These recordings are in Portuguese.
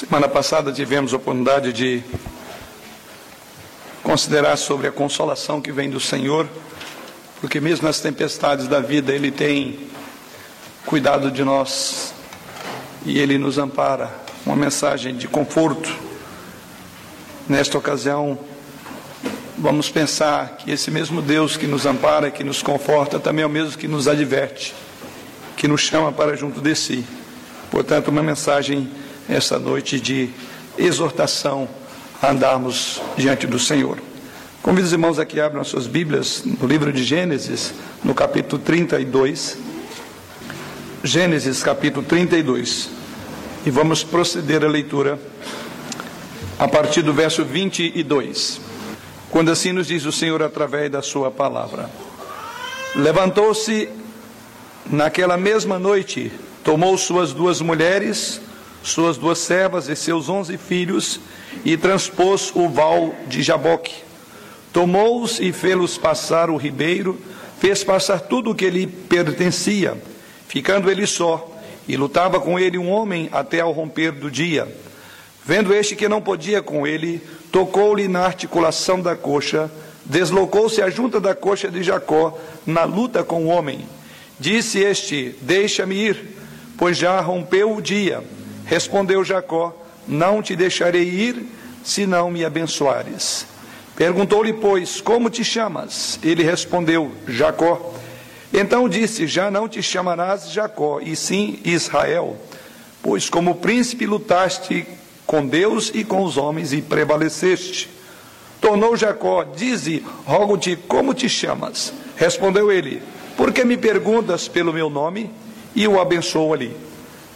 Semana passada tivemos a oportunidade de considerar sobre a consolação que vem do Senhor, porque mesmo nas tempestades da vida Ele tem cuidado de nós e Ele nos ampara. Uma mensagem de conforto. Nesta ocasião, vamos pensar que esse mesmo Deus que nos ampara, que nos conforta, também é o mesmo que nos adverte, que nos chama para junto de si. Portanto, uma mensagem essa noite de exortação a andarmos diante do Senhor. Convido os irmãos a abram as suas Bíblias no livro de Gênesis, no capítulo 32. Gênesis, capítulo 32. E vamos proceder a leitura a partir do verso 22. Quando assim nos diz o Senhor através da sua palavra. Levantou-se naquela mesma noite, tomou suas duas mulheres, suas duas servas e seus onze filhos, e transpôs o val de Jaboque. Tomou-os e fê-los passar o ribeiro, fez passar tudo o que lhe pertencia, ficando ele só, e lutava com ele um homem até ao romper do dia. Vendo este que não podia com ele, tocou-lhe na articulação da coxa, deslocou-se a junta da coxa de Jacó na luta com o homem. Disse este: Deixa-me ir, pois já rompeu o dia. Respondeu Jacó: Não te deixarei ir, se não me abençoares. Perguntou-lhe, pois, como te chamas? Ele respondeu: Jacó. Então disse: Já não te chamarás Jacó, e sim Israel, pois como príncipe lutaste com Deus e com os homens e prevaleceste. Tornou Jacó: Dize, rogo-te, como te chamas? Respondeu ele: Por que me perguntas pelo meu nome? E o abençoou ali.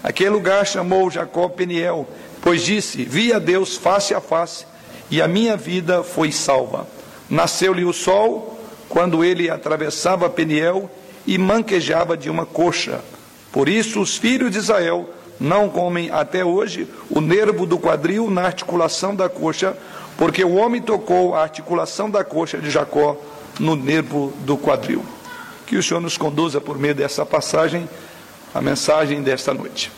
Aquele lugar chamou Jacó Peniel, pois disse: Vi a Deus face a face, e a minha vida foi salva. Nasceu-lhe o sol quando ele atravessava Peniel e manquejava de uma coxa. Por isso os filhos de Israel não comem até hoje o nervo do quadril na articulação da coxa, porque o homem tocou a articulação da coxa de Jacó no nervo do quadril. Que o Senhor nos conduza por meio dessa passagem a mensagem desta noite.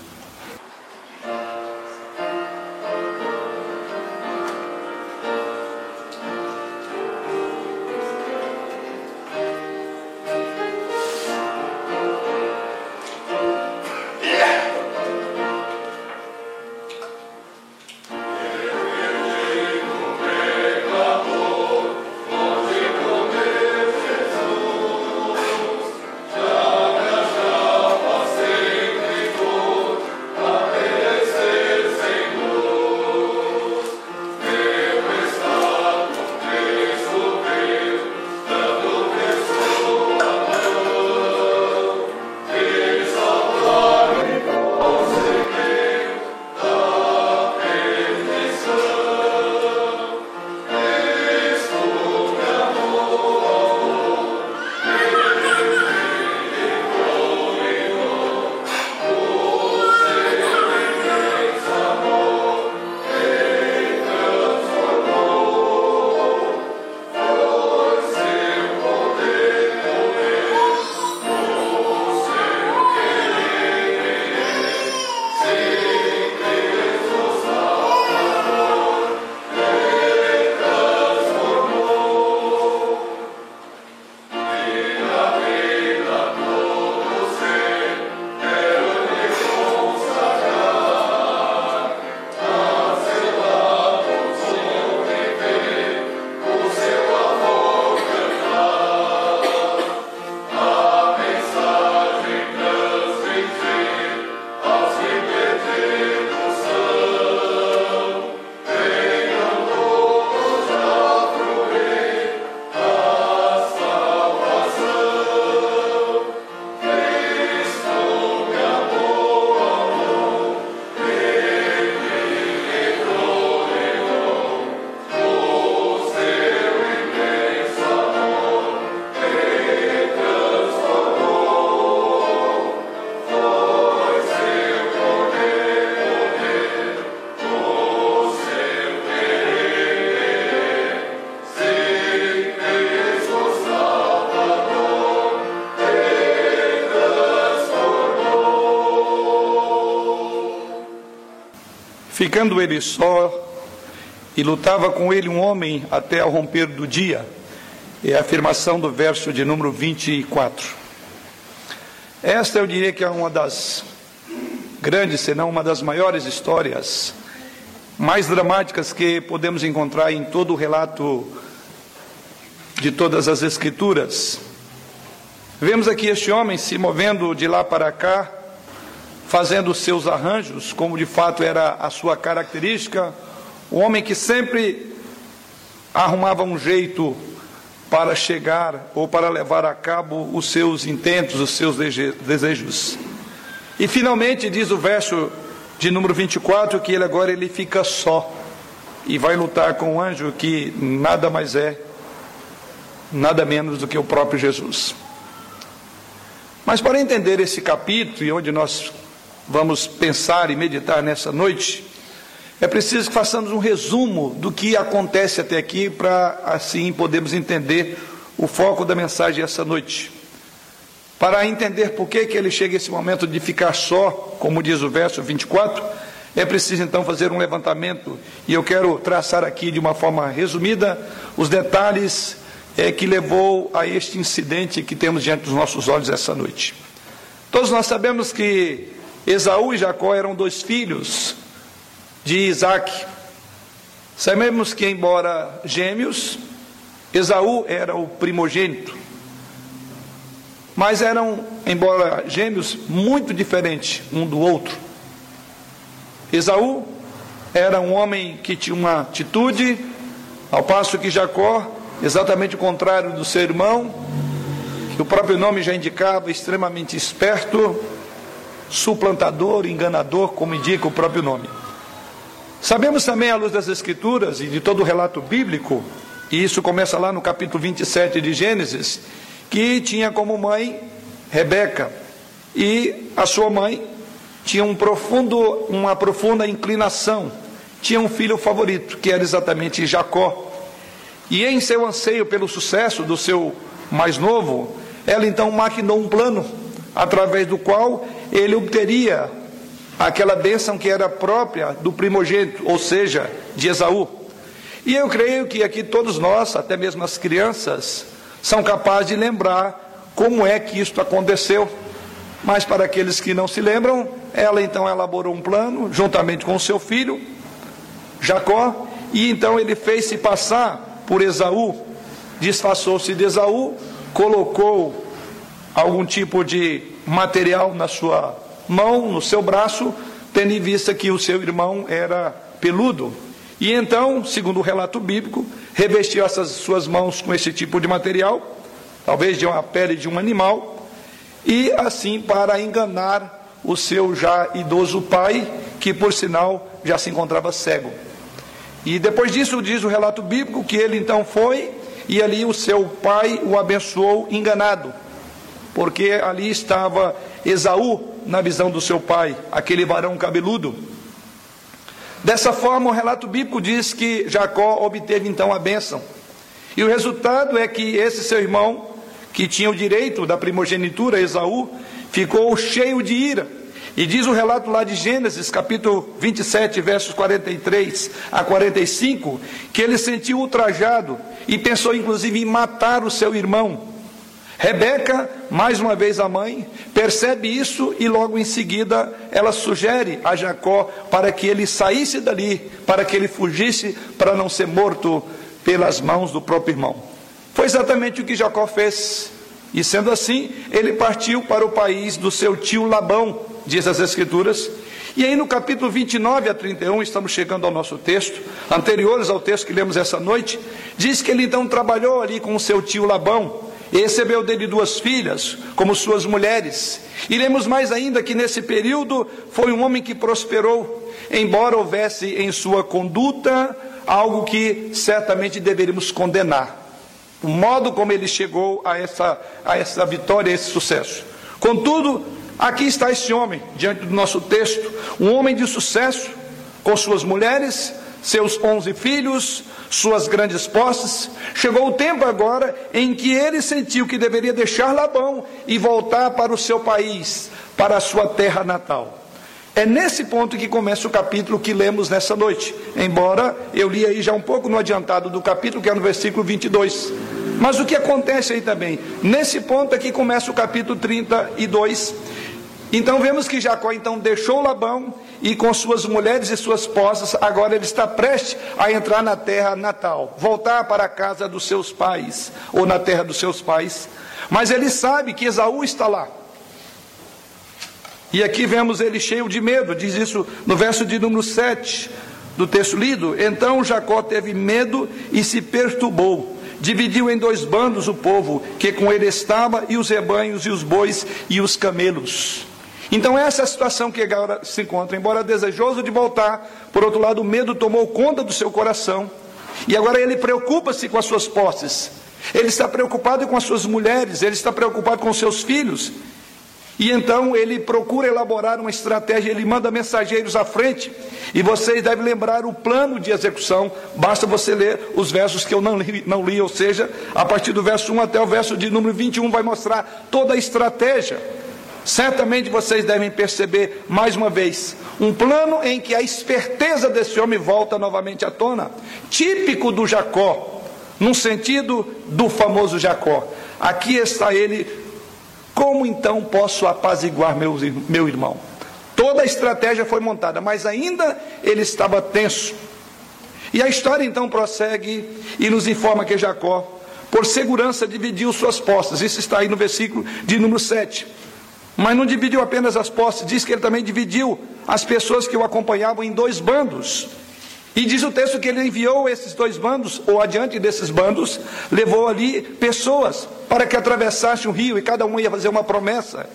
Ficando ele só, e lutava com ele um homem até ao romper do dia. É a afirmação do verso de número 24. Esta eu diria que é uma das grandes, se não uma das maiores histórias mais dramáticas que podemos encontrar em todo o relato de todas as Escrituras. Vemos aqui este homem se movendo de lá para cá, fazendo seus arranjos, como de fato era a sua característica, o homem que sempre arrumava um jeito para chegar ou para levar a cabo os seus intentos, os seus desejos. E finalmente diz o verso de número 24 que ele agora ele fica só e vai lutar com um anjo que nada mais é, nada menos do que o próprio Jesus. Mas para entender esse capítulo e onde nós vamos pensar e meditar nessa noite, é preciso que façamos um resumo do que acontece até aqui para assim podermos entender o foco da mensagem essa noite. Para entender por que, que ele chega a esse momento de ficar só, como diz o verso 24, é preciso então fazer um levantamento e eu quero traçar aqui de uma forma resumida os detalhes é, que levou a este incidente que temos diante dos nossos olhos essa noite. Todos nós sabemos que Esaú e Jacó eram dois filhos de Isaac. Sabemos que, embora gêmeos, Esaú era o primogênito, mas eram, embora gêmeos, muito diferentes um do outro. Esaú era um homem que tinha uma atitude, ao passo que Jacó exatamente o contrário do seu irmão, que o próprio nome já indicava, extremamente esperto, suplantador, enganador, como indica o próprio nome. Sabemos também, à luz das Escrituras e de todo o relato bíblico, e isso começa lá no capítulo 27 de Gênesis, que tinha como mãe Rebeca, e a sua mãe tinha um profundo, uma profunda inclinação, tinha um filho favorito, que era exatamente Jacó. E em seu anseio pelo sucesso do seu mais novo, ela então maquinou um plano através do qual ele obteria aquela bênção que era própria do primogênito, ou seja, de Esaú. E eu creio que aqui todos nós, até mesmo as crianças, são capazes de lembrar como é que isto aconteceu. Mas para aqueles que não se lembram, ela então elaborou um plano juntamente com seu filho, Jacó, e então ele fez-se passar por Esaú, disfarçou-se de Esaú, colocou algum tipo de material na sua mão, no seu braço, tendo em vista que o seu irmão era peludo. E então, segundo o relato bíblico, revestiu essas suas mãos com esse tipo de material, talvez de uma pele de um animal, e assim para enganar o seu já idoso pai, que por sinal já se encontrava cego. E depois disso diz o relato bíblico que ele então foi e ali o seu pai o abençoou enganado, porque ali estava Esaú na visão do seu pai, aquele varão cabeludo. Dessa forma, o relato bíblico diz que Jacó obteve então a bênção. E o resultado é que esse seu irmão, que tinha o direito da primogenitura, Esaú, ficou cheio de ira e diz o relato lá de Gênesis, capítulo 27, versos 43 a 45, que ele sentiu ultrajado e pensou inclusive em matar o seu irmão. Rebeca, mais uma vez a mãe, percebe isso e logo em seguida ela sugere a Jacó para que ele saísse dali, para que ele fugisse, para não ser morto pelas mãos do próprio irmão. Foi exatamente o que Jacó fez. E sendo assim, ele partiu para o país do seu tio Labão, diz as Escrituras. E aí no capítulo 29 a 31, estamos chegando ao nosso texto, anteriores ao texto que lemos essa noite, diz que ele então trabalhou ali com o seu tio Labão, e recebeu dele duas filhas, como suas mulheres. E lemos mais ainda que nesse período foi um homem que prosperou, embora houvesse em sua conduta algo que certamente deveríamos condenar o modo como ele chegou a essa, a essa vitória, a esse sucesso. Contudo, aqui está esse homem, diante do nosso texto, um homem de sucesso, com suas mulheres, seus onze filhos, suas grandes posses. Chegou o tempo agora em que ele sentiu que deveria deixar Labão e voltar para o seu país, para a sua terra natal. É nesse ponto que começa o capítulo que lemos nessa noite. Embora eu li aí já um pouco no adiantado do capítulo, que é no versículo 22. Mas o que acontece aí também? Nesse ponto aqui começa o capítulo 32. Então vemos que Jacó então deixou Labão e com suas mulheres e suas posses, agora ele está prestes a entrar na terra natal, voltar para a casa dos seus pais, ou na terra dos seus pais. Mas ele sabe que Esaú está lá. E aqui vemos ele cheio de medo, diz isso no verso de número 7 do texto lido. Então Jacó teve medo e se perturbou. Dividiu em dois bandos o povo que com ele estava, e os rebanhos, e os bois, e os camelos. Então, essa é a situação que agora se encontra. Embora desejoso de voltar, por outro lado, o medo tomou conta do seu coração. E agora ele preocupa-se com as suas posses. Ele está preocupado com as suas mulheres, ele está preocupado com seus filhos. E então ele procura elaborar uma estratégia, ele manda mensageiros à frente, e vocês devem lembrar o plano de execução, basta você ler os versos que eu não li, não li, ou seja, a partir do verso 1 até o verso de número 21 vai mostrar toda a estratégia. Certamente vocês devem perceber mais uma vez um plano em que a esperteza desse homem volta novamente à tona, típico do Jacó, num sentido do famoso Jacó. Aqui está ele como então posso apaziguar meu, meu irmão? Toda a estratégia foi montada, mas ainda ele estava tenso. E a história então prossegue e nos informa que Jacó, por segurança, dividiu suas posses. Isso está aí no versículo de número 7. Mas não dividiu apenas as posses, diz que ele também dividiu as pessoas que o acompanhavam em dois bandos. E diz o texto que ele enviou esses dois bandos, ou adiante desses bandos, levou ali pessoas para que atravessassem o rio, e cada um ia fazer uma promessa.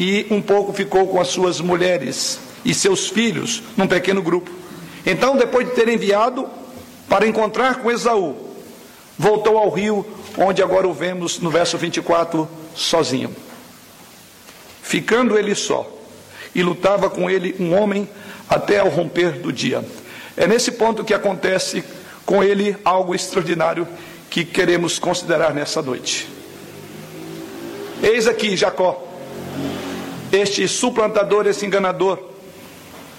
E um pouco ficou com as suas mulheres e seus filhos, num pequeno grupo. Então, depois de ter enviado para encontrar com Esaú, voltou ao rio, onde agora o vemos no verso 24, sozinho. Ficando ele só, e lutava com ele um homem até ao romper do dia. É nesse ponto que acontece com ele algo extraordinário que queremos considerar nessa noite. Eis aqui Jacó, este suplantador, esse enganador,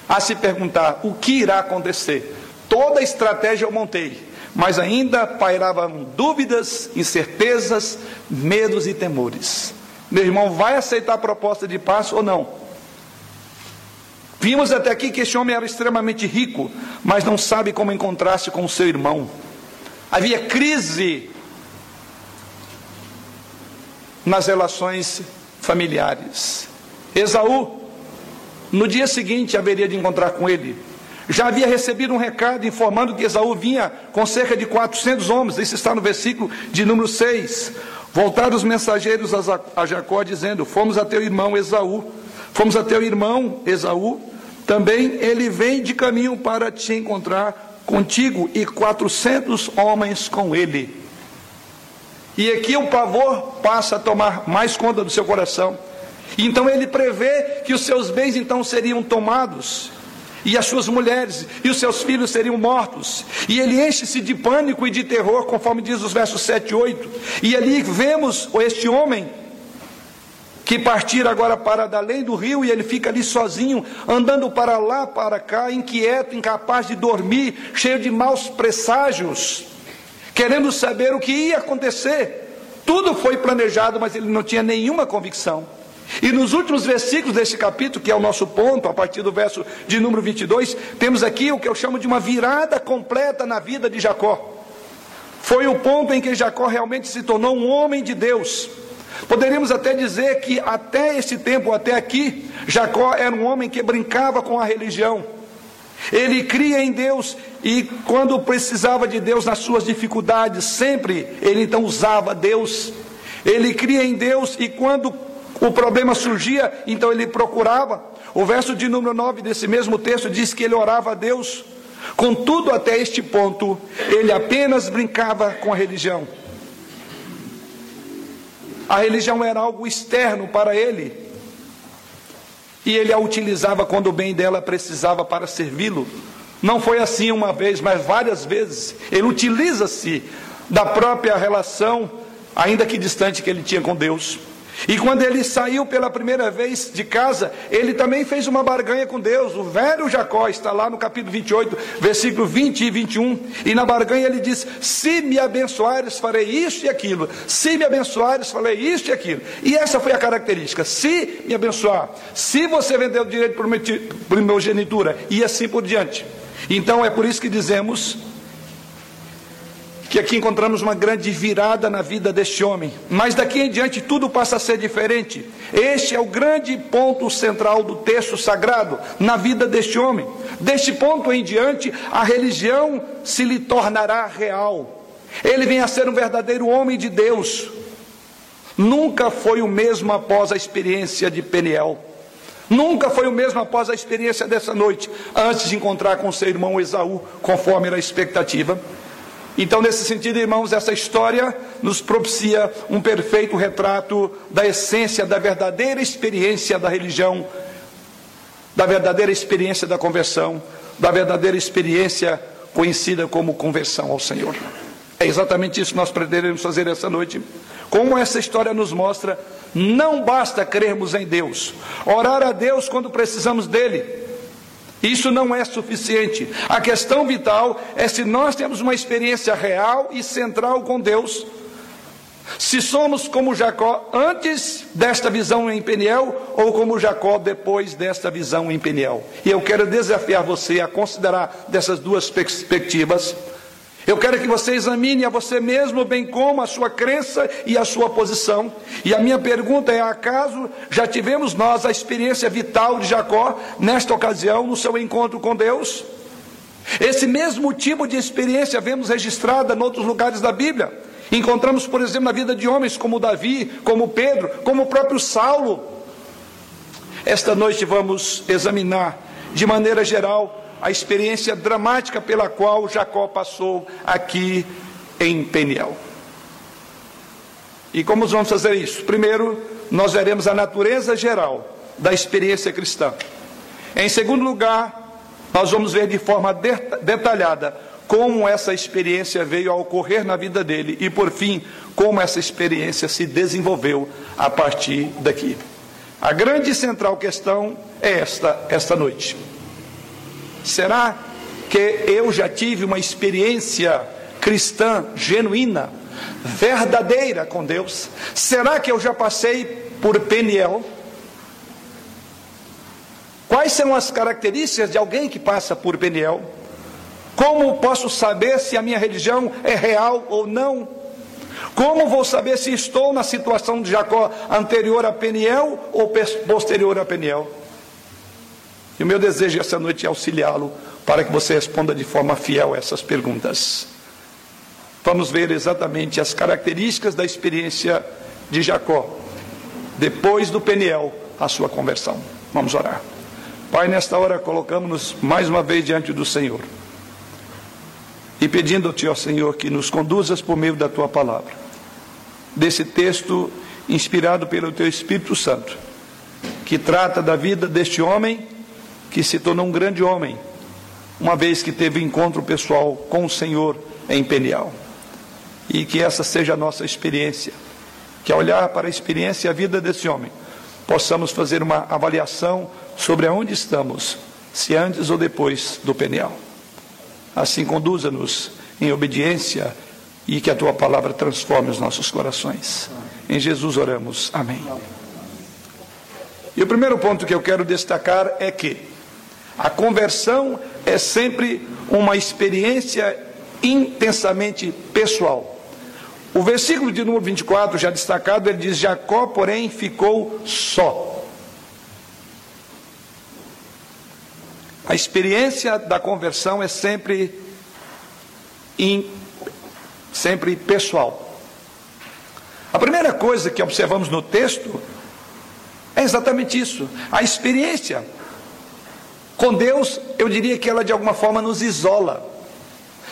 a se perguntar o que irá acontecer. Toda a estratégia eu montei, mas ainda pairavam dúvidas, incertezas, medos e temores. Meu irmão vai aceitar a proposta de paz ou não? Vimos até aqui que esse homem era extremamente rico, mas não sabe como encontrar-se com o seu irmão. Havia crise nas relações familiares. Esaú, no dia seguinte, haveria de encontrar com ele. Já havia recebido um recado informando que Esaú vinha com cerca de 400 homens. Isso está no versículo de número 6. Voltaram os mensageiros a Jacó, dizendo: Fomos a teu irmão Esaú. Fomos a teu irmão Esaú também ele vem de caminho para te encontrar contigo e quatrocentos homens com ele. E aqui o pavor passa a tomar mais conta do seu coração. Então ele prevê que os seus bens então seriam tomados, e as suas mulheres e os seus filhos seriam mortos. E ele enche-se de pânico e de terror, conforme diz os versos 7 e 8. E ali vemos este homem que partir agora para além do rio e ele fica ali sozinho, andando para lá, para cá, inquieto, incapaz de dormir, cheio de maus presságios, querendo saber o que ia acontecer. Tudo foi planejado, mas ele não tinha nenhuma convicção. E nos últimos versículos desse capítulo, que é o nosso ponto, a partir do verso de número 22, temos aqui o que eu chamo de uma virada completa na vida de Jacó. Foi o ponto em que Jacó realmente se tornou um homem de Deus Poderíamos até dizer que até esse tempo, até aqui, Jacó era um homem que brincava com a religião. Ele cria em Deus e quando precisava de Deus nas suas dificuldades, sempre ele então usava Deus. Ele cria em Deus e quando o problema surgia, então ele procurava. O verso de número 9 desse mesmo texto diz que ele orava a Deus. Contudo, até este ponto, ele apenas brincava com a religião. A religião era algo externo para ele. E ele a utilizava quando o bem dela precisava para servi-lo. Não foi assim uma vez, mas várias vezes. Ele utiliza-se da própria relação, ainda que distante, que ele tinha com Deus. E quando ele saiu pela primeira vez de casa, ele também fez uma barganha com Deus. O velho Jacó está lá no capítulo 28, versículo 20 e 21. E na barganha ele diz: Se me abençoares, farei isso e aquilo. Se me abençoares, farei isso e aquilo. E essa foi a característica: se me abençoar, se você vender o direito por primogenitura, e assim por diante. Então é por isso que dizemos que aqui encontramos uma grande virada na vida deste homem. Mas daqui em diante tudo passa a ser diferente. Este é o grande ponto central do texto sagrado na vida deste homem. Deste ponto em diante, a religião se lhe tornará real. Ele vem a ser um verdadeiro homem de Deus. Nunca foi o mesmo após a experiência de Peniel. Nunca foi o mesmo após a experiência dessa noite, antes de encontrar com seu irmão Esaú, conforme era a expectativa. Então, nesse sentido, irmãos, essa história nos propicia um perfeito retrato da essência, da verdadeira experiência da religião, da verdadeira experiência da conversão, da verdadeira experiência conhecida como conversão ao Senhor. É exatamente isso que nós pretendemos fazer essa noite. Como essa história nos mostra, não basta crermos em Deus, orar a Deus quando precisamos dele isso não é suficiente. A questão vital é se nós temos uma experiência real e central com Deus. Se somos como Jacó antes desta visão em Peniel ou como Jacó depois desta visão em Peniel. E eu quero desafiar você a considerar dessas duas perspectivas eu quero que você examine a você mesmo, bem como a sua crença e a sua posição. E a minha pergunta é: acaso já tivemos nós a experiência vital de Jacó nesta ocasião, no seu encontro com Deus? Esse mesmo tipo de experiência vemos registrada em outros lugares da Bíblia. Encontramos, por exemplo, na vida de homens como Davi, como Pedro, como o próprio Saulo. Esta noite vamos examinar de maneira geral a experiência dramática pela qual Jacó passou aqui em Peniel. E como vamos fazer isso? Primeiro, nós veremos a natureza geral da experiência cristã. Em segundo lugar, nós vamos ver de forma detalhada como essa experiência veio a ocorrer na vida dele e, por fim, como essa experiência se desenvolveu a partir daqui. A grande central questão é esta, esta noite. Será que eu já tive uma experiência cristã genuína, verdadeira com Deus? Será que eu já passei por Peniel? Quais são as características de alguém que passa por Peniel? Como posso saber se a minha religião é real ou não? Como vou saber se estou na situação de Jacó anterior a Peniel ou posterior a Peniel? E o meu desejo essa noite é auxiliá-lo para que você responda de forma fiel essas perguntas. Vamos ver exatamente as características da experiência de Jacó, depois do Peniel, a sua conversão. Vamos orar. Pai, nesta hora colocamos-nos mais uma vez diante do Senhor e pedindo-te, ó Senhor, que nos conduzas por meio da tua palavra, desse texto inspirado pelo teu Espírito Santo, que trata da vida deste homem que se tornou um grande homem, uma vez que teve encontro pessoal com o Senhor em Peniel. E que essa seja a nossa experiência, que ao olhar para a experiência e a vida desse homem, possamos fazer uma avaliação sobre aonde estamos, se antes ou depois do Peniel. Assim conduza-nos em obediência e que a tua palavra transforme os nossos corações. Em Jesus oramos. Amém. E o primeiro ponto que eu quero destacar é que a conversão é sempre uma experiência intensamente pessoal. O versículo de número 24, já destacado, ele diz: Jacó, porém, ficou só. A experiência da conversão é sempre, in, sempre pessoal. A primeira coisa que observamos no texto é exatamente isso: a experiência com Deus, eu diria que ela de alguma forma nos isola,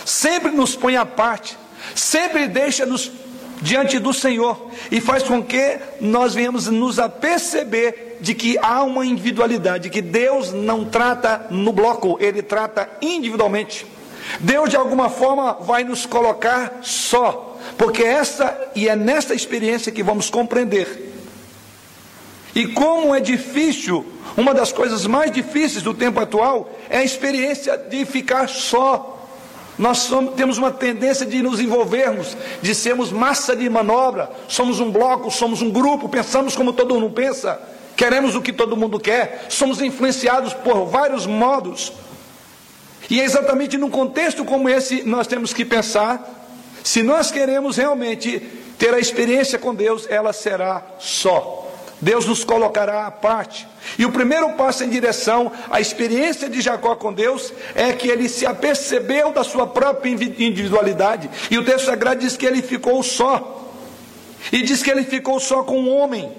sempre nos põe à parte, sempre deixa-nos diante do Senhor e faz com que nós venhamos nos aperceber de que há uma individualidade, que Deus não trata no bloco, ele trata individualmente. Deus de alguma forma vai nos colocar só, porque essa e é nesta experiência que vamos compreender E como é difícil, uma das coisas mais difíceis do tempo atual é a experiência de ficar só. Nós somos, temos uma tendência de nos envolvermos, de sermos massa de manobra, somos um bloco, somos um grupo, pensamos como todo mundo pensa, queremos o que todo mundo quer, somos influenciados por vários modos. E é exatamente num contexto como esse nós temos que pensar, se nós queremos realmente ter a experiência com Deus, ela será só. Deus nos colocará à parte. E o primeiro passo em direção à experiência de Jacó com Deus é que ele se apercebeu da sua própria individualidade. E o texto sagrado diz que ele ficou só. E diz que ele ficou só com um homem.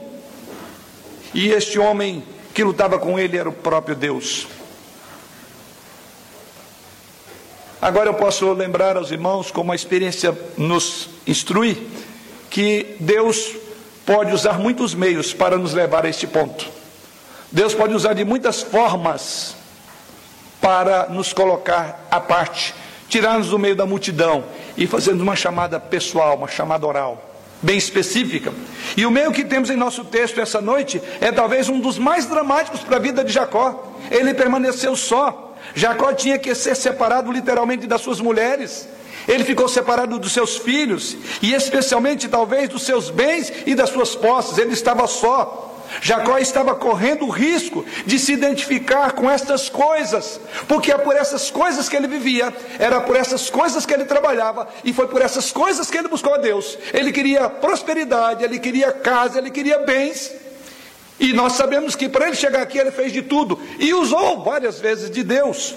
E este homem que lutava com ele era o próprio Deus. Agora eu posso lembrar aos irmãos, como a experiência nos instrui, que Deus pode usar muitos meios para nos levar a este ponto. Deus pode usar de muitas formas para nos colocar à parte, tirar-nos do meio da multidão e fazendo uma chamada pessoal, uma chamada oral, bem específica. E o meio que temos em nosso texto essa noite é talvez um dos mais dramáticos para a vida de Jacó. Ele permaneceu só. Jacó tinha que ser separado literalmente das suas mulheres. Ele ficou separado dos seus filhos e especialmente talvez dos seus bens e das suas posses. Ele estava só. Jacó estava correndo o risco de se identificar com estas coisas, porque é por essas coisas que ele vivia, era por essas coisas que ele trabalhava, e foi por essas coisas que ele buscou a Deus. Ele queria prosperidade, ele queria casa, ele queria bens, e nós sabemos que para ele chegar aqui ele fez de tudo e usou várias vezes de Deus.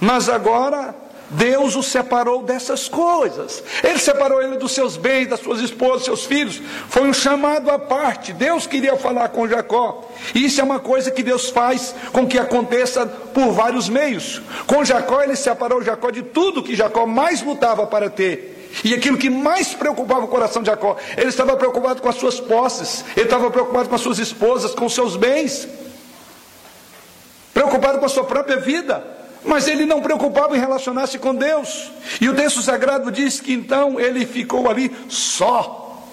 Mas agora Deus o separou dessas coisas. Ele separou ele dos seus bens, das suas esposas, seus filhos. Foi um chamado à parte. Deus queria falar com Jacó. E isso é uma coisa que Deus faz com que aconteça por vários meios. Com Jacó, ele separou Jacó de tudo que Jacó mais lutava para ter. E aquilo que mais preocupava o coração de Jacó, ele estava preocupado com as suas posses, ele estava preocupado com as suas esposas, com os seus bens, preocupado com a sua própria vida. Mas ele não preocupava em relacionar-se com Deus. E o texto sagrado diz que então ele ficou ali só.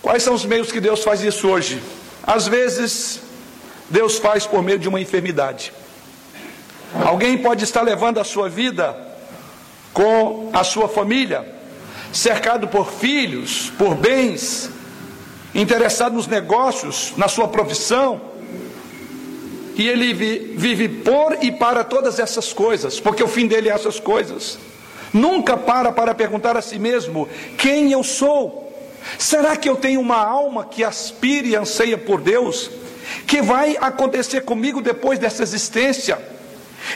Quais são os meios que Deus faz isso hoje? Às vezes, Deus faz por meio de uma enfermidade. Alguém pode estar levando a sua vida com a sua família, cercado por filhos, por bens, interessado nos negócios, na sua profissão, e ele vive por e para todas essas coisas, porque o fim dele é essas coisas. Nunca para para perguntar a si mesmo: quem eu sou? Será que eu tenho uma alma que aspire e anseia por Deus? Que vai acontecer comigo depois dessa existência?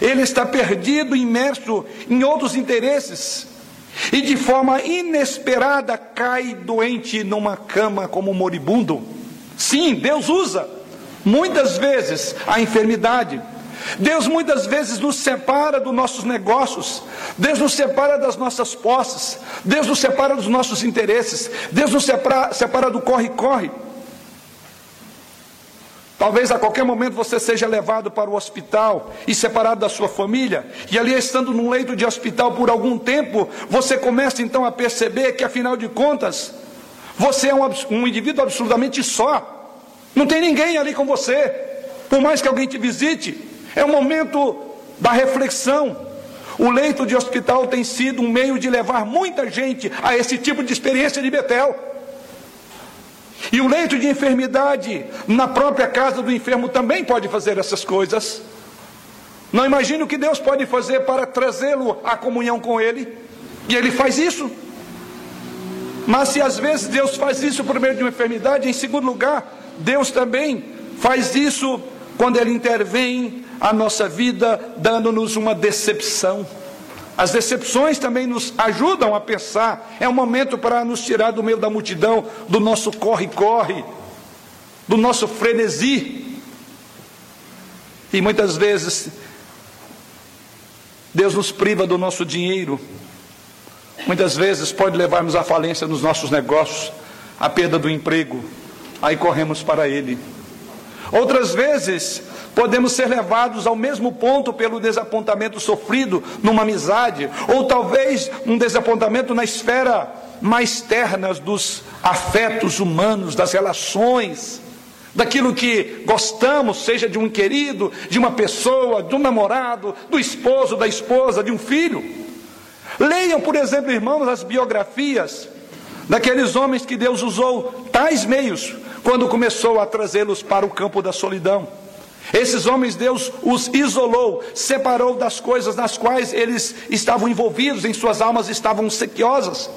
Ele está perdido, imerso em outros interesses, e de forma inesperada cai doente numa cama como moribundo. Sim, Deus usa muitas vezes a enfermidade. Deus muitas vezes nos separa dos nossos negócios, Deus nos separa das nossas posses, Deus nos separa dos nossos interesses, Deus nos separa, separa do corre-corre. Talvez a qualquer momento você seja levado para o hospital e separado da sua família, e ali estando num leito de hospital por algum tempo, você começa então a perceber que afinal de contas, você é um, um indivíduo absolutamente só. Não tem ninguém ali com você, por mais que alguém te visite. É o momento da reflexão. O leito de hospital tem sido um meio de levar muita gente a esse tipo de experiência de Betel. E o leito de enfermidade na própria casa do enfermo também pode fazer essas coisas. Não imagino o que Deus pode fazer para trazê-lo à comunhão com Ele. E Ele faz isso. Mas se às vezes Deus faz isso por meio de uma enfermidade, em segundo lugar, Deus também faz isso quando Ele intervém a nossa vida, dando-nos uma decepção. As decepções também nos ajudam a pensar. É um momento para nos tirar do meio da multidão, do nosso corre-corre, do nosso frenesi. E muitas vezes, Deus nos priva do nosso dinheiro. Muitas vezes pode levar-nos à falência nos nossos negócios, à perda do emprego, aí corremos para Ele. Outras vezes, podemos ser levados ao mesmo ponto pelo desapontamento sofrido numa amizade, ou talvez um desapontamento na esfera mais ternas dos afetos humanos, das relações, daquilo que gostamos, seja de um querido, de uma pessoa, de um namorado, do esposo, da esposa, de um filho. Leiam, por exemplo, irmãos, as biografias daqueles homens que Deus usou tais meios quando começou a trazê-los para o campo da solidão. Esses homens Deus os isolou, separou das coisas nas quais eles estavam envolvidos, em suas almas estavam sequiosas.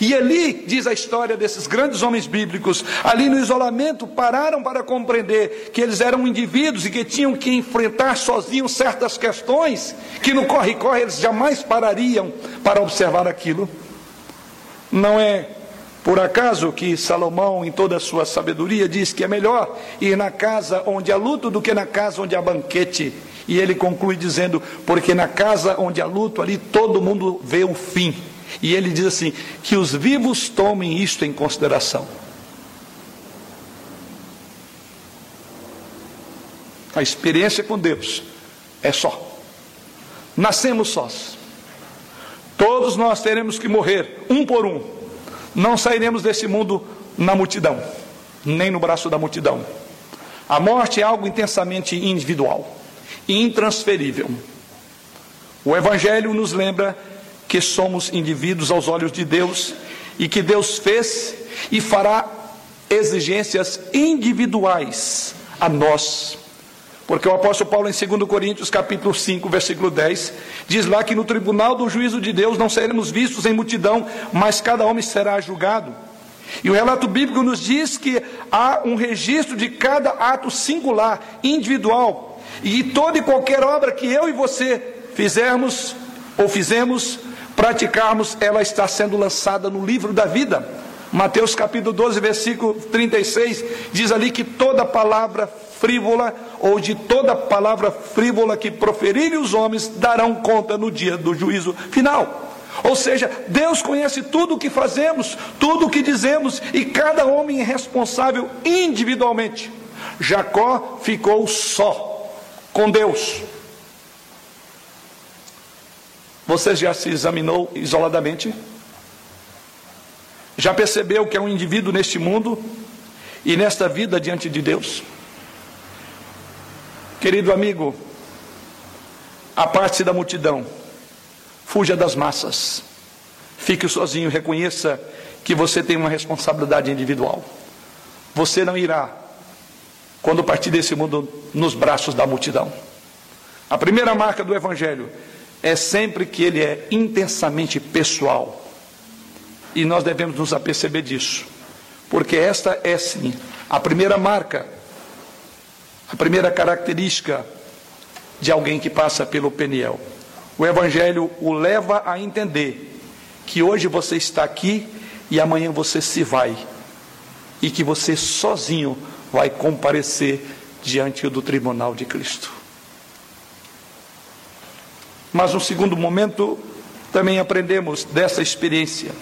E ali, diz a história desses grandes homens bíblicos, ali no isolamento, pararam para compreender que eles eram indivíduos e que tinham que enfrentar sozinhos certas questões, que no corre-corre eles jamais parariam para observar aquilo. Não é por acaso que Salomão, em toda a sua sabedoria, diz que é melhor ir na casa onde há luto do que na casa onde há banquete. E ele conclui dizendo: porque na casa onde há luto, ali todo mundo vê o fim. E ele diz assim: que os vivos tomem isto em consideração. A experiência com Deus é só. Nascemos sós. Todos nós teremos que morrer, um por um. Não sairemos desse mundo na multidão, nem no braço da multidão. A morte é algo intensamente individual, intransferível. O Evangelho nos lembra que somos indivíduos aos olhos de Deus e que Deus fez e fará exigências individuais a nós. Porque o apóstolo Paulo em 2 Coríntios capítulo 5, versículo 10, diz lá que no tribunal do juízo de Deus não seremos vistos em multidão, mas cada homem será julgado. E o relato bíblico nos diz que há um registro de cada ato singular, individual, e toda e qualquer obra que eu e você fizermos ou fizemos praticarmos, ela está sendo lançada no livro da vida. Mateus capítulo 12, versículo 36, diz ali que toda palavra frívola ou de toda palavra frívola que proferirem os homens darão conta no dia do juízo final. Ou seja, Deus conhece tudo o que fazemos, tudo o que dizemos, e cada homem é responsável individualmente. Jacó ficou só com Deus. Você já se examinou isoladamente? Já percebeu que é um indivíduo neste mundo e nesta vida diante de Deus? Querido amigo, aparte-se da multidão, fuja das massas, fique sozinho, reconheça que você tem uma responsabilidade individual. Você não irá, quando partir desse mundo, nos braços da multidão. A primeira marca do Evangelho é sempre que ele é intensamente pessoal. E nós devemos nos aperceber disso, porque esta é sim a primeira marca, a primeira característica de alguém que passa pelo Peniel. O Evangelho o leva a entender que hoje você está aqui e amanhã você se vai, e que você sozinho vai comparecer diante do tribunal de Cristo. Mas no segundo momento, também aprendemos dessa experiência.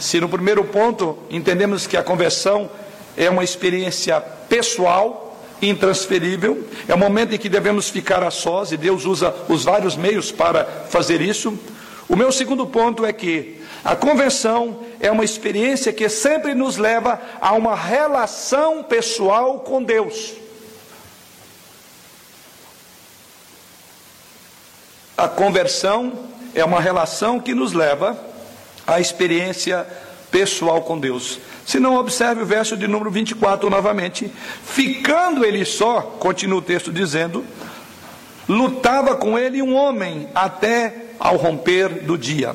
Se no primeiro ponto entendemos que a conversão é uma experiência pessoal, intransferível, é o momento em que devemos ficar a sós e Deus usa os vários meios para fazer isso. O meu segundo ponto é que a conversão é uma experiência que sempre nos leva a uma relação pessoal com Deus. A conversão é uma relação que nos leva à experiência pessoal com Deus. Se não observe o verso de número 24 novamente. Ficando ele só, continua o texto dizendo, lutava com ele um homem até ao romper do dia.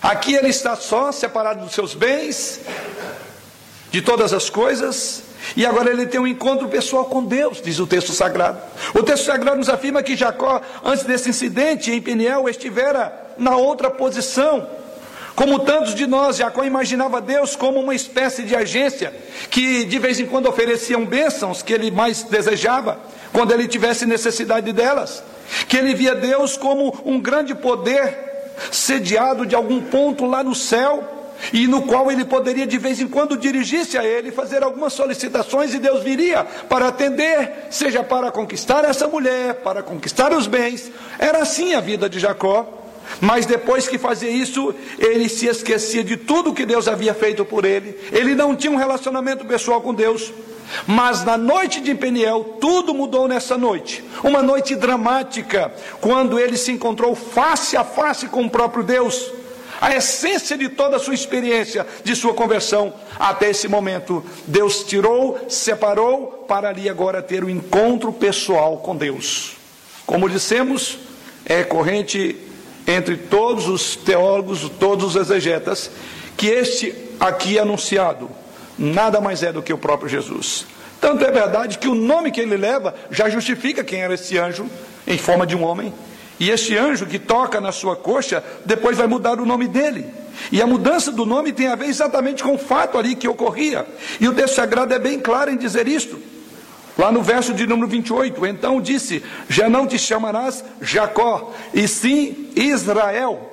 Aqui ele está só, separado dos seus bens, de todas as coisas, e agora ele tem um encontro pessoal com Deus, diz o texto sagrado. O texto sagrado nos afirma que Jacó, antes desse incidente em Peniel, estivera na outra posição. Como tantos de nós, Jacó imaginava Deus como uma espécie de agência que de vez em quando ofereciam bênçãos que ele mais desejava, quando ele tivesse necessidade delas. Que ele via Deus como um grande poder sediado de algum ponto lá no céu e no qual ele poderia de vez em quando dirigir-se a ele, fazer algumas solicitações e Deus viria para atender, seja para conquistar essa mulher, para conquistar os bens. Era assim a vida de Jacó. Mas depois que fazia isso, ele se esquecia de tudo que Deus havia feito por ele. Ele não tinha um relacionamento pessoal com Deus. Mas na noite de Peniel, tudo mudou nessa noite. Uma noite dramática, quando ele se encontrou face a face com o próprio Deus. A essência de toda a sua experiência, de sua conversão, até esse momento, Deus tirou, separou, para ali agora ter um encontro pessoal com Deus. Como dissemos, é corrente entre todos os teólogos, todos os exegetas, que este aqui anunciado nada mais é do que o próprio Jesus. Tanto é verdade que o nome que ele leva já justifica quem era esse anjo em forma de um homem. E este anjo que toca na sua coxa, depois vai mudar o nome dele. E a mudança do nome tem a ver exatamente com o fato ali que ocorria. E o texto sagrado é bem claro em dizer isto. Lá no verso de número 28, então disse: Já não te chamarás Jacó, e sim Israel.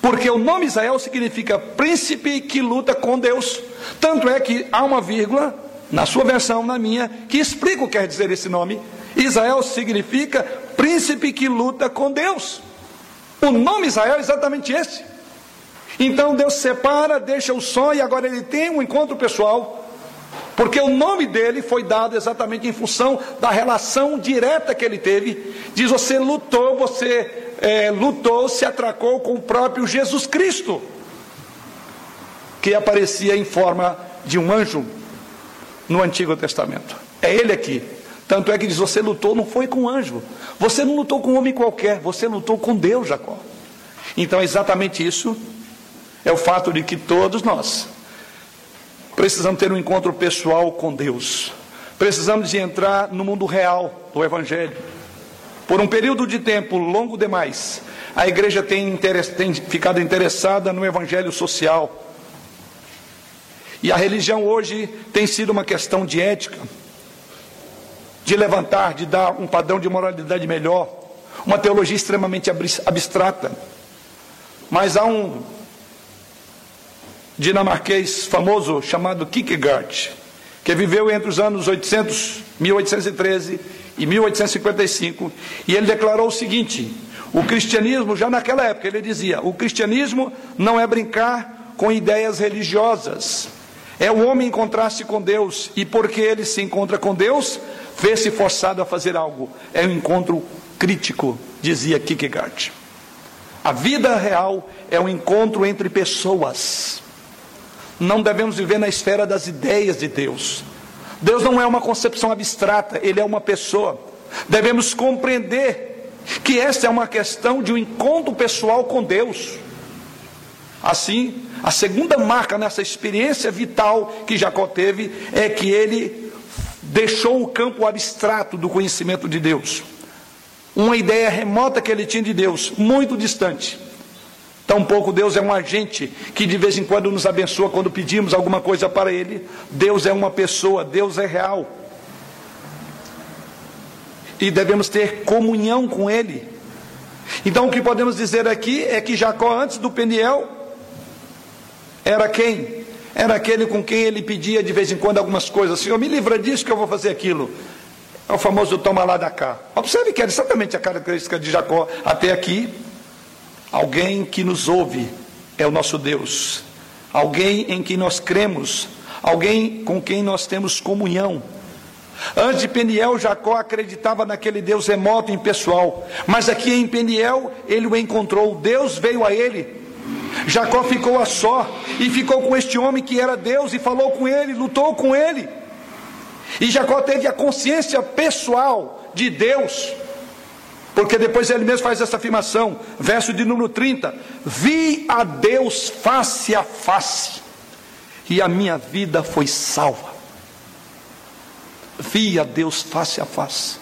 Porque o nome Israel significa príncipe que luta com Deus. Tanto é que há uma vírgula, na sua versão, na minha, que explica o que quer dizer esse nome. Israel significa príncipe que luta com Deus. O nome Israel é exatamente esse. Então Deus separa, deixa o som e agora ele tem um encontro pessoal. Porque o nome dele foi dado exatamente em função da relação direta que ele teve. Diz: você lutou, você é, lutou, se atracou com o próprio Jesus Cristo que aparecia em forma de um anjo no Antigo Testamento. É ele aqui. Tanto é que diz: você lutou, não foi com um anjo. Você não lutou com um homem qualquer, você lutou com Deus, Jacó. Então, exatamente isso é o fato de que todos nós precisamos ter um encontro pessoal com Deus. Precisamos de entrar no mundo real do Evangelho. Por um período de tempo longo demais, a igreja tem, tem ficado interessada no Evangelho social e a religião hoje tem sido uma questão de ética, de levantar, de dar um padrão de moralidade melhor, uma teologia extremamente abstrata. Mas há um dinamarquês famoso chamado Kierkegaard, que viveu entre os anos 800, 1813 e 1855, e ele declarou o seguinte: o cristianismo, já naquela época, ele dizia: o cristianismo não é brincar com ideias religiosas, é o homem encontrar-se com Deus, e porque ele se encontra com Deus, vê-se forçado a fazer algo. É um encontro crítico, dizia Kierkegaard. A vida real é um encontro entre pessoas. Não devemos viver na esfera das ideias de Deus. Deus não é uma concepção abstrata, ele é uma pessoa. Devemos compreender que esta é uma questão de um encontro pessoal com Deus. Assim, a segunda marca nessa experiência vital que Jacó teve é que ele deixou o campo abstrato do conhecimento de Deus. Uma ideia remota que ele tinha de Deus, muito distante. Tampouco Deus é um agente que de vez em quando nos abençoa quando pedimos alguma coisa para Ele. Deus é uma pessoa, Deus é real. E devemos ter comunhão com Ele. Então o que podemos dizer aqui é que Jacó, antes do Peniel, era quem? Era aquele com quem ele pedia de vez em quando algumas coisas. Senhor, me livra disso que eu vou fazer aquilo. É o famoso toma lá da cá. Observe que era exatamente a característica de Jacó até aqui. Alguém que nos ouve é o nosso Deus. Alguém em quem nós cremos. Alguém com quem nós temos comunhão. Antes de Peniel, Jacó acreditava naquele Deus remoto e impessoal. Mas aqui em Peniel, ele o encontrou. Deus veio a ele Jacó ficou a só e ficou com este homem que era Deus e falou com ele, lutou com ele. E Jacó teve a consciência pessoal de Deus, porque depois ele mesmo faz essa afirmação, verso de número 30: Vi a Deus face a face, e a minha vida foi salva. Vi a Deus face a face,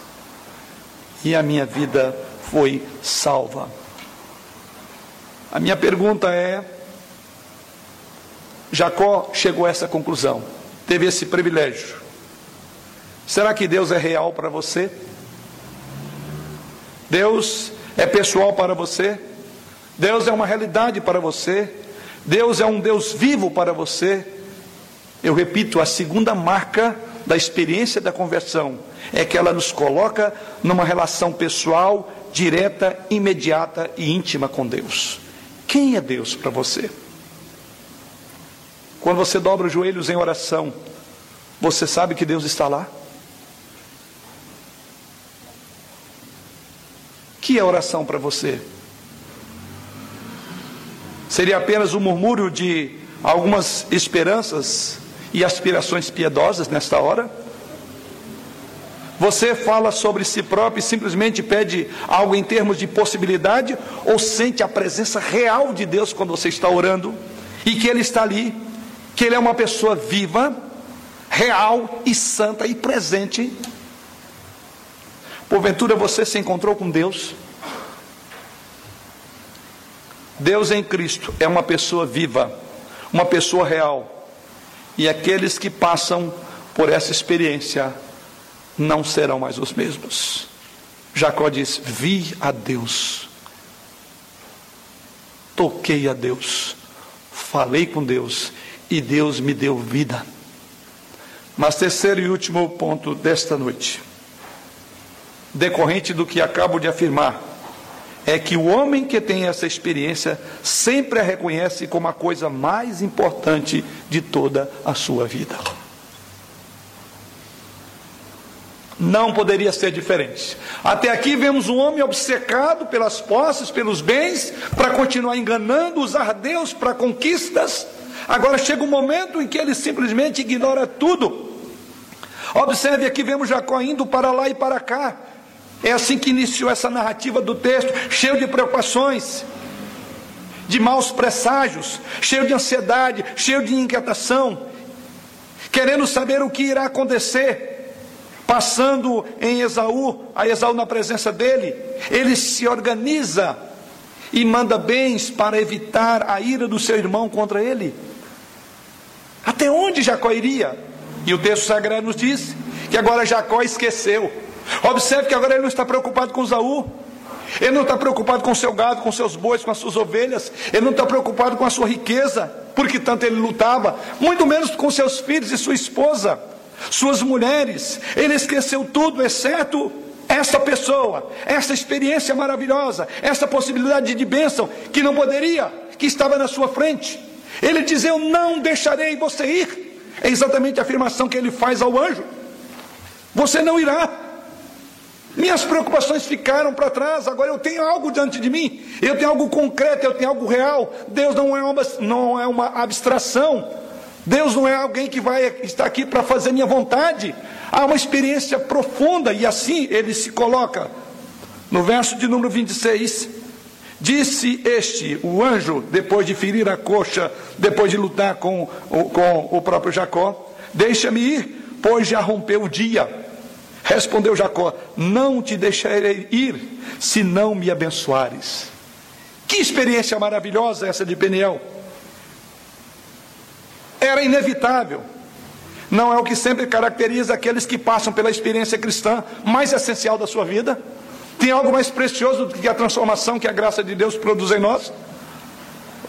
e a minha vida foi salva. A minha pergunta é: Jacó chegou a essa conclusão, teve esse privilégio. Será que Deus é real para você? Deus é pessoal para você? Deus é uma realidade para você? Deus é um Deus vivo para você? Eu repito, a segunda marca da experiência da conversão é que ela nos coloca numa relação pessoal direta, imediata e íntima com Deus. Quem é Deus para você? Quando você dobra os joelhos em oração, você sabe que Deus está lá? Que é oração para você? Seria apenas um murmúrio de algumas esperanças e aspirações piedosas nesta hora? Você fala sobre si próprio e simplesmente pede algo em termos de possibilidade? Ou sente a presença real de Deus quando você está orando? E que Ele está ali, que Ele é uma pessoa viva, real e santa e presente? Porventura você se encontrou com Deus? Deus em Cristo é uma pessoa viva, uma pessoa real. E aqueles que passam por essa experiência não serão mais os mesmos. Jacó diz: Vi a Deus, toquei a Deus, falei com Deus e Deus me deu vida. Mas terceiro e último ponto desta noite, decorrente do que acabo de afirmar, é que o homem que tem essa experiência sempre a reconhece como a coisa mais importante de toda a sua vida. Não poderia ser diferente. Até aqui vemos um homem obcecado pelas posses, pelos bens, para continuar enganando, usar Deus para conquistas. Agora chega um momento em que ele simplesmente ignora tudo. Observe aqui, vemos Jacó indo para lá e para cá. É assim que iniciou essa narrativa do texto, cheio de preocupações, de maus presságios, cheio de ansiedade, cheio de inquietação, querendo saber o que irá acontecer passando em Esaú, a Esaú na presença dele, ele se organiza e manda bens para evitar a ira do seu irmão contra ele. Até onde Jacó iria? E o texto sagrado nos diz que agora Jacó esqueceu. Observe que agora ele não está preocupado com Esaú. Ele não está preocupado com seu gado, com seus bois, com as suas ovelhas. Ele não está preocupado com a sua riqueza, porque tanto ele lutava. Muito menos com seus filhos e sua esposa suas mulheres, ele esqueceu tudo, exceto essa pessoa, essa experiência maravilhosa, essa possibilidade de bênção que não poderia, que estava na sua frente. Ele diz: Eu não deixarei você ir. É exatamente a afirmação que ele faz ao anjo: Você não irá. Minhas preocupações ficaram para trás, agora eu tenho algo diante de mim, eu tenho algo concreto, eu tenho algo real. Deus não é uma, não é uma abstração, Deus não é alguém que vai estar aqui para fazer minha vontade. Há uma experiência profunda e assim ele se coloca. No verso de número 26, disse este, o anjo, depois de ferir a coxa, depois de lutar com, com o próprio Jacó: Deixa-me ir, pois já rompeu o dia. Respondeu Jacó: Não te deixarei ir, se não me abençoares. Que experiência maravilhosa essa de Peniel! era inevitável. Não é o que sempre caracteriza aqueles que passam pela experiência cristã mais essencial da sua vida? Tem algo mais precioso do que a transformação que a graça de Deus produz em nós?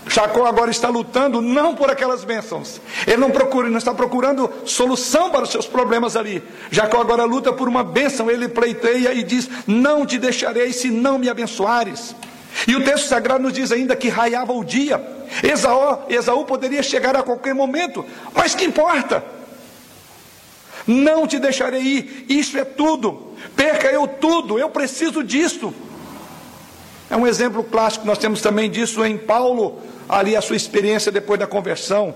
Jacó agora está lutando não por aquelas bênçãos. Ele não procura, não está procurando solução para os seus problemas ali. Jacó agora luta por uma bênção. Ele pleiteia e diz: Não te deixarei se não me abençoares. E o texto sagrado nos diz ainda que raiava o dia. Esaú, Esaú poderia chegar a qualquer momento, mas que importa? Não te deixarei ir, isso é tudo. Perca eu tudo, eu preciso disso. É um exemplo clássico, nós temos também disso em Paulo, ali a sua experiência depois da conversão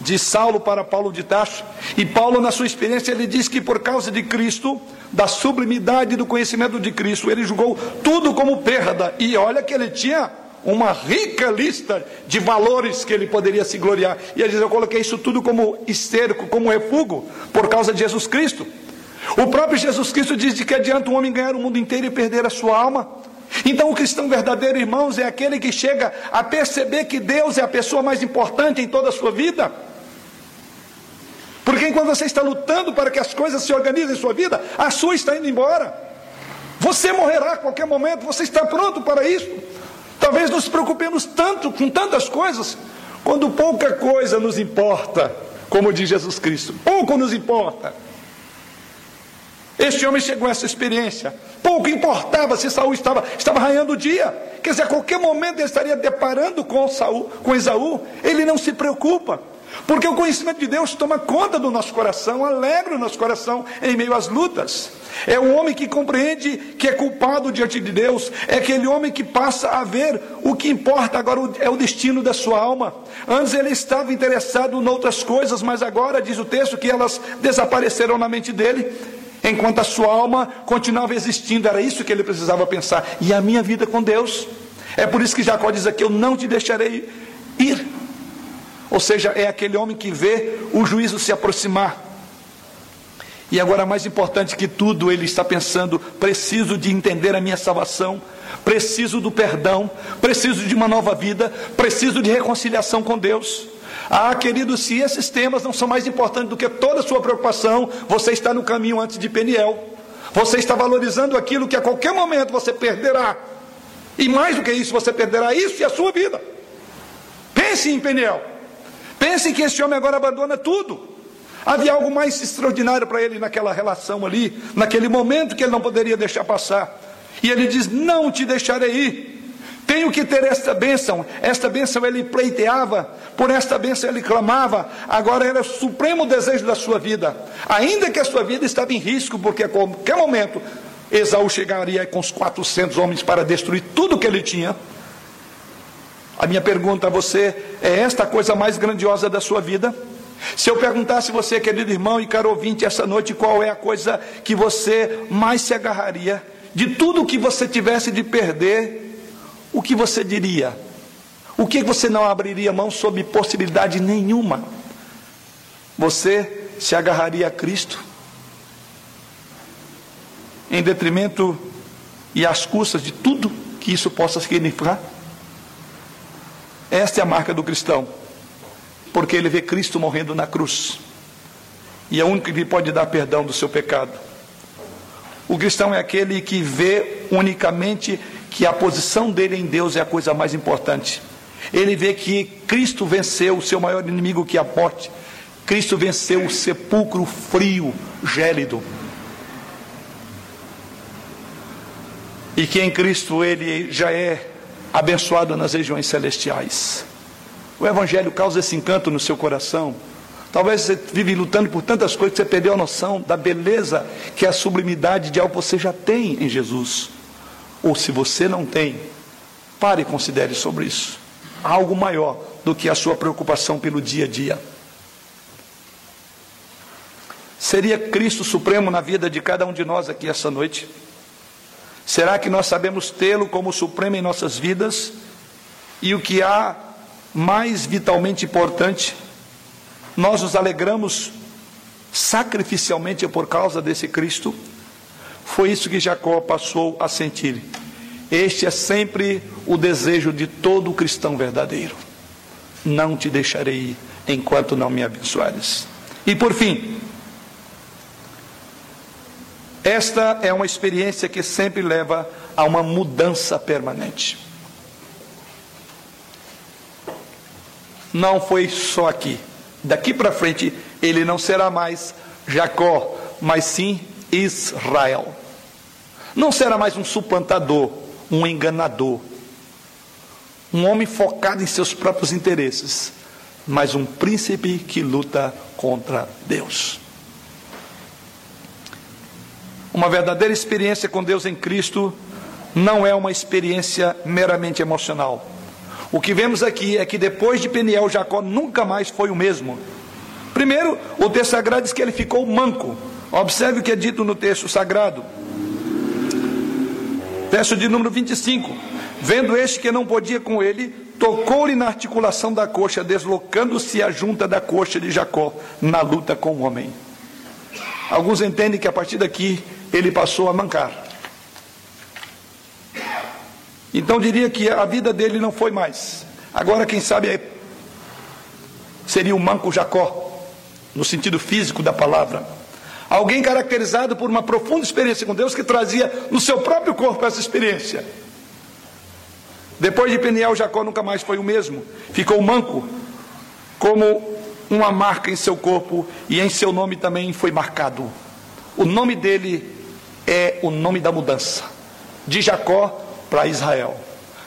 de Saulo para Paulo de Tarso. E Paulo, na sua experiência, ele diz que por causa de Cristo, da sublimidade do conhecimento de Cristo, ele julgou tudo como perda. E olha que ele tinha uma rica lista de valores que ele poderia se gloriar. E ele diz: Eu coloquei isso tudo como esterco, como refúgio, por causa de Jesus Cristo. O próprio Jesus Cristo diz de que adianta um homem ganhar o mundo inteiro e perder a sua alma. Então, o cristão verdadeiro, irmãos, é aquele que chega a perceber que Deus é a pessoa mais importante em toda a sua vida. Porque enquanto você está lutando para que as coisas se organizem em sua vida, a sua está indo embora. Você morrerá a qualquer momento, você está pronto para isso. Talvez nos preocupemos tanto com tantas coisas, quando pouca coisa nos importa, como diz Jesus Cristo. Pouco nos importa. Este homem chegou a essa experiência. Pouco importava se Saul estava, estava raiando o dia. Quer dizer, a qualquer momento ele estaria deparando com Saul, com Esaú. Ele não se preocupa. Porque o conhecimento de Deus toma conta do nosso coração, alegra o nosso coração em meio às lutas. É o homem que compreende que é culpado diante de Deus, é aquele homem que passa a ver o que importa agora é o destino da sua alma. Antes ele estava interessado em outras coisas, mas agora diz o texto que elas desapareceram na mente dele, enquanto a sua alma continuava existindo. Era isso que ele precisava pensar. E a minha vida com Deus? É por isso que Jacó diz aqui: Eu não te deixarei ir ou seja, é aquele homem que vê o juízo se aproximar. E agora, mais importante que tudo, ele está pensando: preciso de entender a minha salvação, preciso do perdão, preciso de uma nova vida, preciso de reconciliação com Deus. Ah, querido, se esses temas não são mais importantes do que toda a sua preocupação, você está no caminho antes de Peniel. Você está valorizando aquilo que a qualquer momento você perderá. E mais do que isso, você perderá isso e a sua vida. Pense em Peniel. Pense que esse homem agora abandona tudo. Havia algo mais extraordinário para ele naquela relação ali, naquele momento que ele não poderia deixar passar. E ele diz: Não te deixarei ir. Tenho que ter esta bênção. Esta bênção ele pleiteava, por esta bênção ele clamava. Agora era o supremo desejo da sua vida. Ainda que a sua vida estava em risco, porque a qualquer momento Esaú chegaria com os 400 homens para destruir tudo que ele tinha. A minha pergunta a você é esta a coisa mais grandiosa da sua vida? Se eu perguntasse você, querido irmão e caro ouvinte, essa noite, qual é a coisa que você mais se agarraria? De tudo que você tivesse de perder, o que você diria? O que você não abriria mão sob possibilidade nenhuma? Você se agarraria a Cristo? Em detrimento e às custas de tudo que isso possa significar? Esta é a marca do cristão, porque ele vê Cristo morrendo na cruz, e é o único que lhe pode dar perdão do seu pecado. O cristão é aquele que vê unicamente que a posição dele em Deus é a coisa mais importante. Ele vê que Cristo venceu o seu maior inimigo, que é a morte. Cristo venceu o sepulcro frio, gélido. E que em Cristo ele já é abençoado nas regiões celestiais. O Evangelho causa esse encanto no seu coração. Talvez você vive lutando por tantas coisas que você perdeu a noção da beleza que é a sublimidade de algo que você já tem em Jesus. Ou se você não tem, pare e considere sobre isso. Algo maior do que a sua preocupação pelo dia a dia. Seria Cristo Supremo na vida de cada um de nós aqui essa noite? Será que nós sabemos tê-lo como supremo em nossas vidas? E o que há mais vitalmente importante, nós nos alegramos sacrificialmente por causa desse Cristo? Foi isso que Jacó passou a sentir. Este é sempre o desejo de todo cristão verdadeiro. Não te deixarei enquanto não me abençoares. E por fim, esta é uma experiência que sempre leva a uma mudança permanente. Não foi só aqui. Daqui para frente, ele não será mais Jacó, mas sim Israel. Não será mais um suplantador, um enganador, um homem focado em seus próprios interesses, mas um príncipe que luta contra Deus. Uma verdadeira experiência com Deus em Cristo não é uma experiência meramente emocional. O que vemos aqui é que depois de Peniel, Jacó nunca mais foi o mesmo. Primeiro, o texto sagrado diz que ele ficou manco. Observe o que é dito no texto sagrado. Verso de número 25. Vendo este que não podia com ele, tocou-lhe na articulação da coxa, deslocando-se a junta da coxa de Jacó na luta com o homem. Alguns entendem que a partir daqui ele passou a mancar. Então diria que a vida dele não foi mais. Agora, quem sabe, é, seria o manco Jacó, no sentido físico da palavra. Alguém caracterizado por uma profunda experiência com Deus que trazia no seu próprio corpo essa experiência. Depois de Peniel, Jacó nunca mais foi o mesmo. Ficou manco, como uma marca em seu corpo, e em seu nome também foi marcado o nome dele é o nome da mudança. De Jacó para Israel.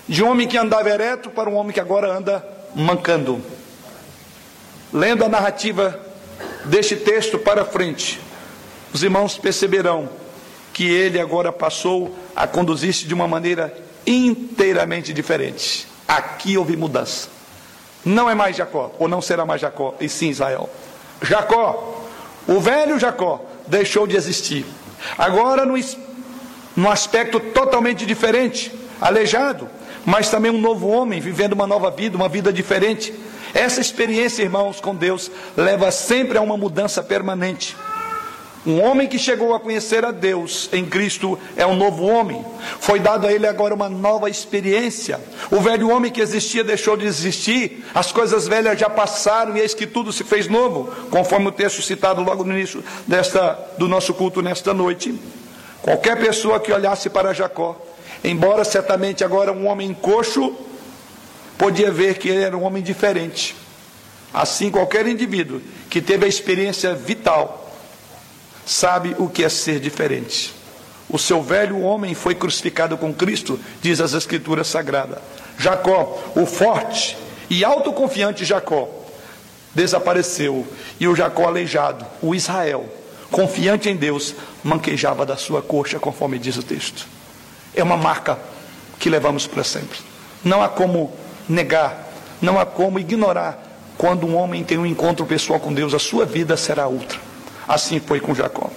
De um homem que andava ereto para um homem que agora anda mancando. Lendo a narrativa deste texto para frente, os irmãos perceberão que ele agora passou a conduzir-se de uma maneira inteiramente diferente. Aqui houve mudança. Não é mais Jacó, ou não será mais Jacó, e sim Israel. Jacó, o velho Jacó, deixou de existir. Agora, no, num aspecto totalmente diferente, aleijado, mas também um novo homem, vivendo uma nova vida, uma vida diferente. Essa experiência, irmãos, com Deus, leva sempre a uma mudança permanente. Um homem que chegou a conhecer a Deus em Cristo é um novo homem. Foi dado a ele agora uma nova experiência. O velho homem que existia deixou de existir. As coisas velhas já passaram e eis que tudo se fez novo, conforme o texto citado logo no início desta do nosso culto nesta noite. Qualquer pessoa que olhasse para Jacó, embora certamente agora um homem coxo, podia ver que ele era um homem diferente. Assim, qualquer indivíduo que teve a experiência vital sabe o que é ser diferente. O seu velho homem foi crucificado com Cristo, diz as Escrituras Sagradas. Jacó, o forte e autoconfiante Jacó, desapareceu. E o Jacó aleijado, o Israel, confiante em Deus, manquejava da sua coxa, conforme diz o texto. É uma marca que levamos para sempre. Não há como negar, não há como ignorar quando um homem tem um encontro pessoal com Deus, a sua vida será outra. Assim foi com Jacó.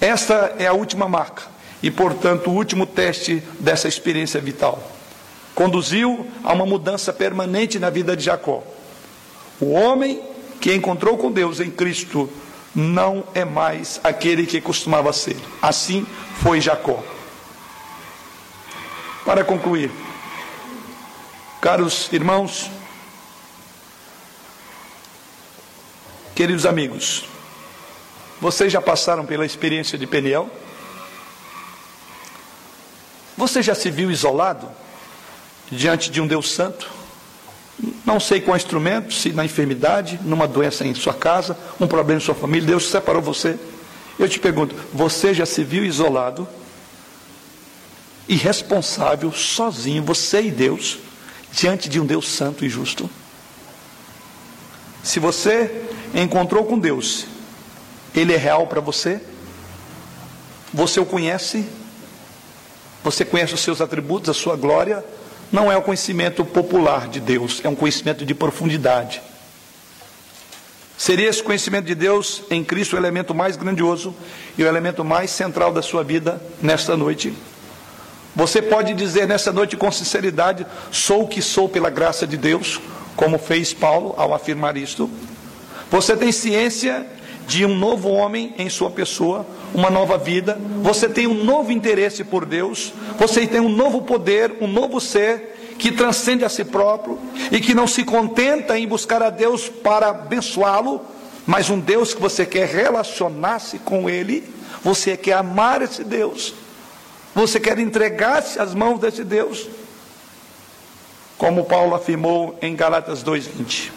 Esta é a última marca e, portanto, o último teste dessa experiência vital. Conduziu a uma mudança permanente na vida de Jacó. O homem que encontrou com Deus em Cristo não é mais aquele que costumava ser. Assim foi Jacó. Para concluir, caros irmãos, queridos amigos, vocês já passaram pela experiência de Peniel? Você já se viu isolado diante de um Deus Santo? Não sei qual instrumento, se na enfermidade, numa doença em sua casa, um problema em sua família, Deus separou você. Eu te pergunto, você já se viu isolado, irresponsável, sozinho, você e Deus, diante de um Deus santo e justo? Se você encontrou com Deus ele é real para você? Você o conhece? Você conhece os seus atributos, a sua glória? Não é o conhecimento popular de Deus, é um conhecimento de profundidade. Seria esse conhecimento de Deus em Cristo o elemento mais grandioso e o elemento mais central da sua vida nesta noite? Você pode dizer nessa noite com sinceridade: sou o que sou pela graça de Deus, como fez Paulo ao afirmar isto? Você tem ciência de um novo homem em sua pessoa, uma nova vida, você tem um novo interesse por Deus, você tem um novo poder, um novo ser que transcende a si próprio e que não se contenta em buscar a Deus para abençoá-lo, mas um Deus que você quer relacionar-se com Ele, você quer amar esse Deus, você quer entregar-se às mãos desse Deus. Como Paulo afirmou em Galatas 2,20: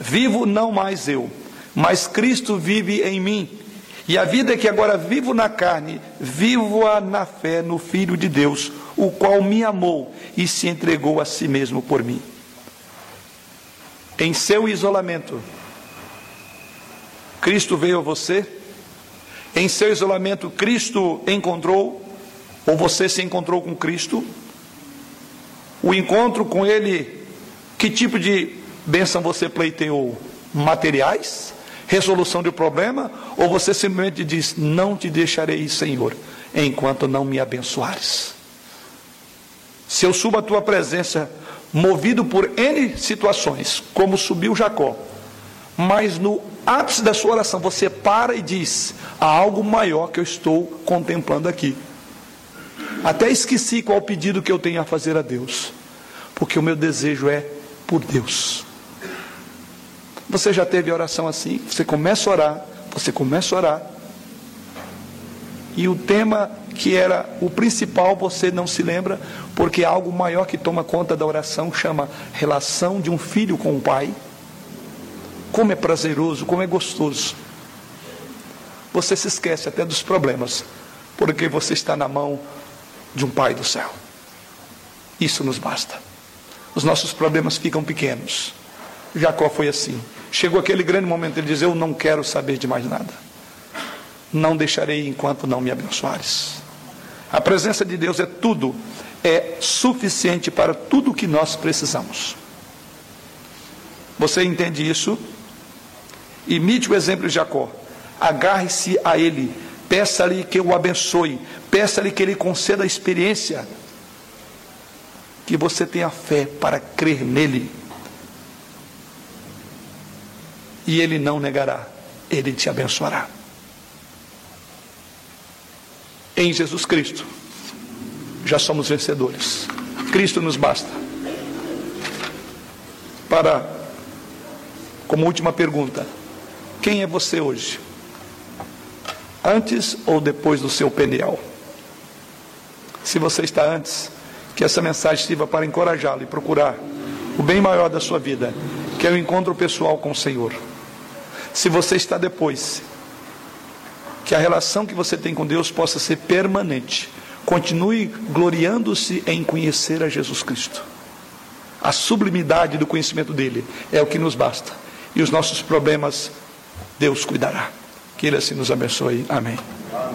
Vivo não mais eu mas Cristo vive em mim. E a vida que agora vivo na carne, vivo-a na fé no Filho de Deus, o qual me amou e se entregou a si mesmo por mim. Em seu isolamento, Cristo veio a você. Em seu isolamento, Cristo encontrou, ou você se encontrou com Cristo. O encontro com Ele, que tipo de bênção você pleiteou? Materiais? Resolução de problema, ou você simplesmente diz: Não te deixarei, Senhor, enquanto não me abençoares. Se eu subo a tua presença, movido por N situações, como subiu Jacó, mas no ápice da sua oração você para e diz: Há algo maior que eu estou contemplando aqui. Até esqueci qual pedido que eu tenho a fazer a Deus, porque o meu desejo é por Deus. Você já teve oração assim? Você começa a orar, você começa a orar. E o tema que era o principal você não se lembra, porque algo maior que toma conta da oração chama relação de um filho com o pai. Como é prazeroso, como é gostoso. você se esquece até dos problemas, porque você está na mão de um Pai do céu. Isso nos basta. Os nossos problemas ficam pequenos. Jacó foi assim. Chegou aquele grande momento, ele diz: Eu não quero saber de mais nada. Não deixarei enquanto não me abençoares. A presença de Deus é tudo, é suficiente para tudo o que nós precisamos. Você entende isso? Imite o exemplo de Jacó. Agarre-se a ele. Peça-lhe que o abençoe. Peça-lhe que ele conceda a experiência. Que você tenha fé para crer nele. E ele não negará. Ele te abençoará. Em Jesus Cristo, já somos vencedores. Cristo nos basta. Para, como última pergunta, quem é você hoje? Antes ou depois do seu peniel? Se você está antes, que essa mensagem sirva para encorajá-lo e procurar o bem maior da sua vida, que é o encontro pessoal com o Senhor. Se você está depois, que a relação que você tem com Deus possa ser permanente. Continue gloriando-se em conhecer a Jesus Cristo. A sublimidade do conhecimento dele é o que nos basta. E os nossos problemas, Deus cuidará. Que Ele assim nos abençoe. Amém.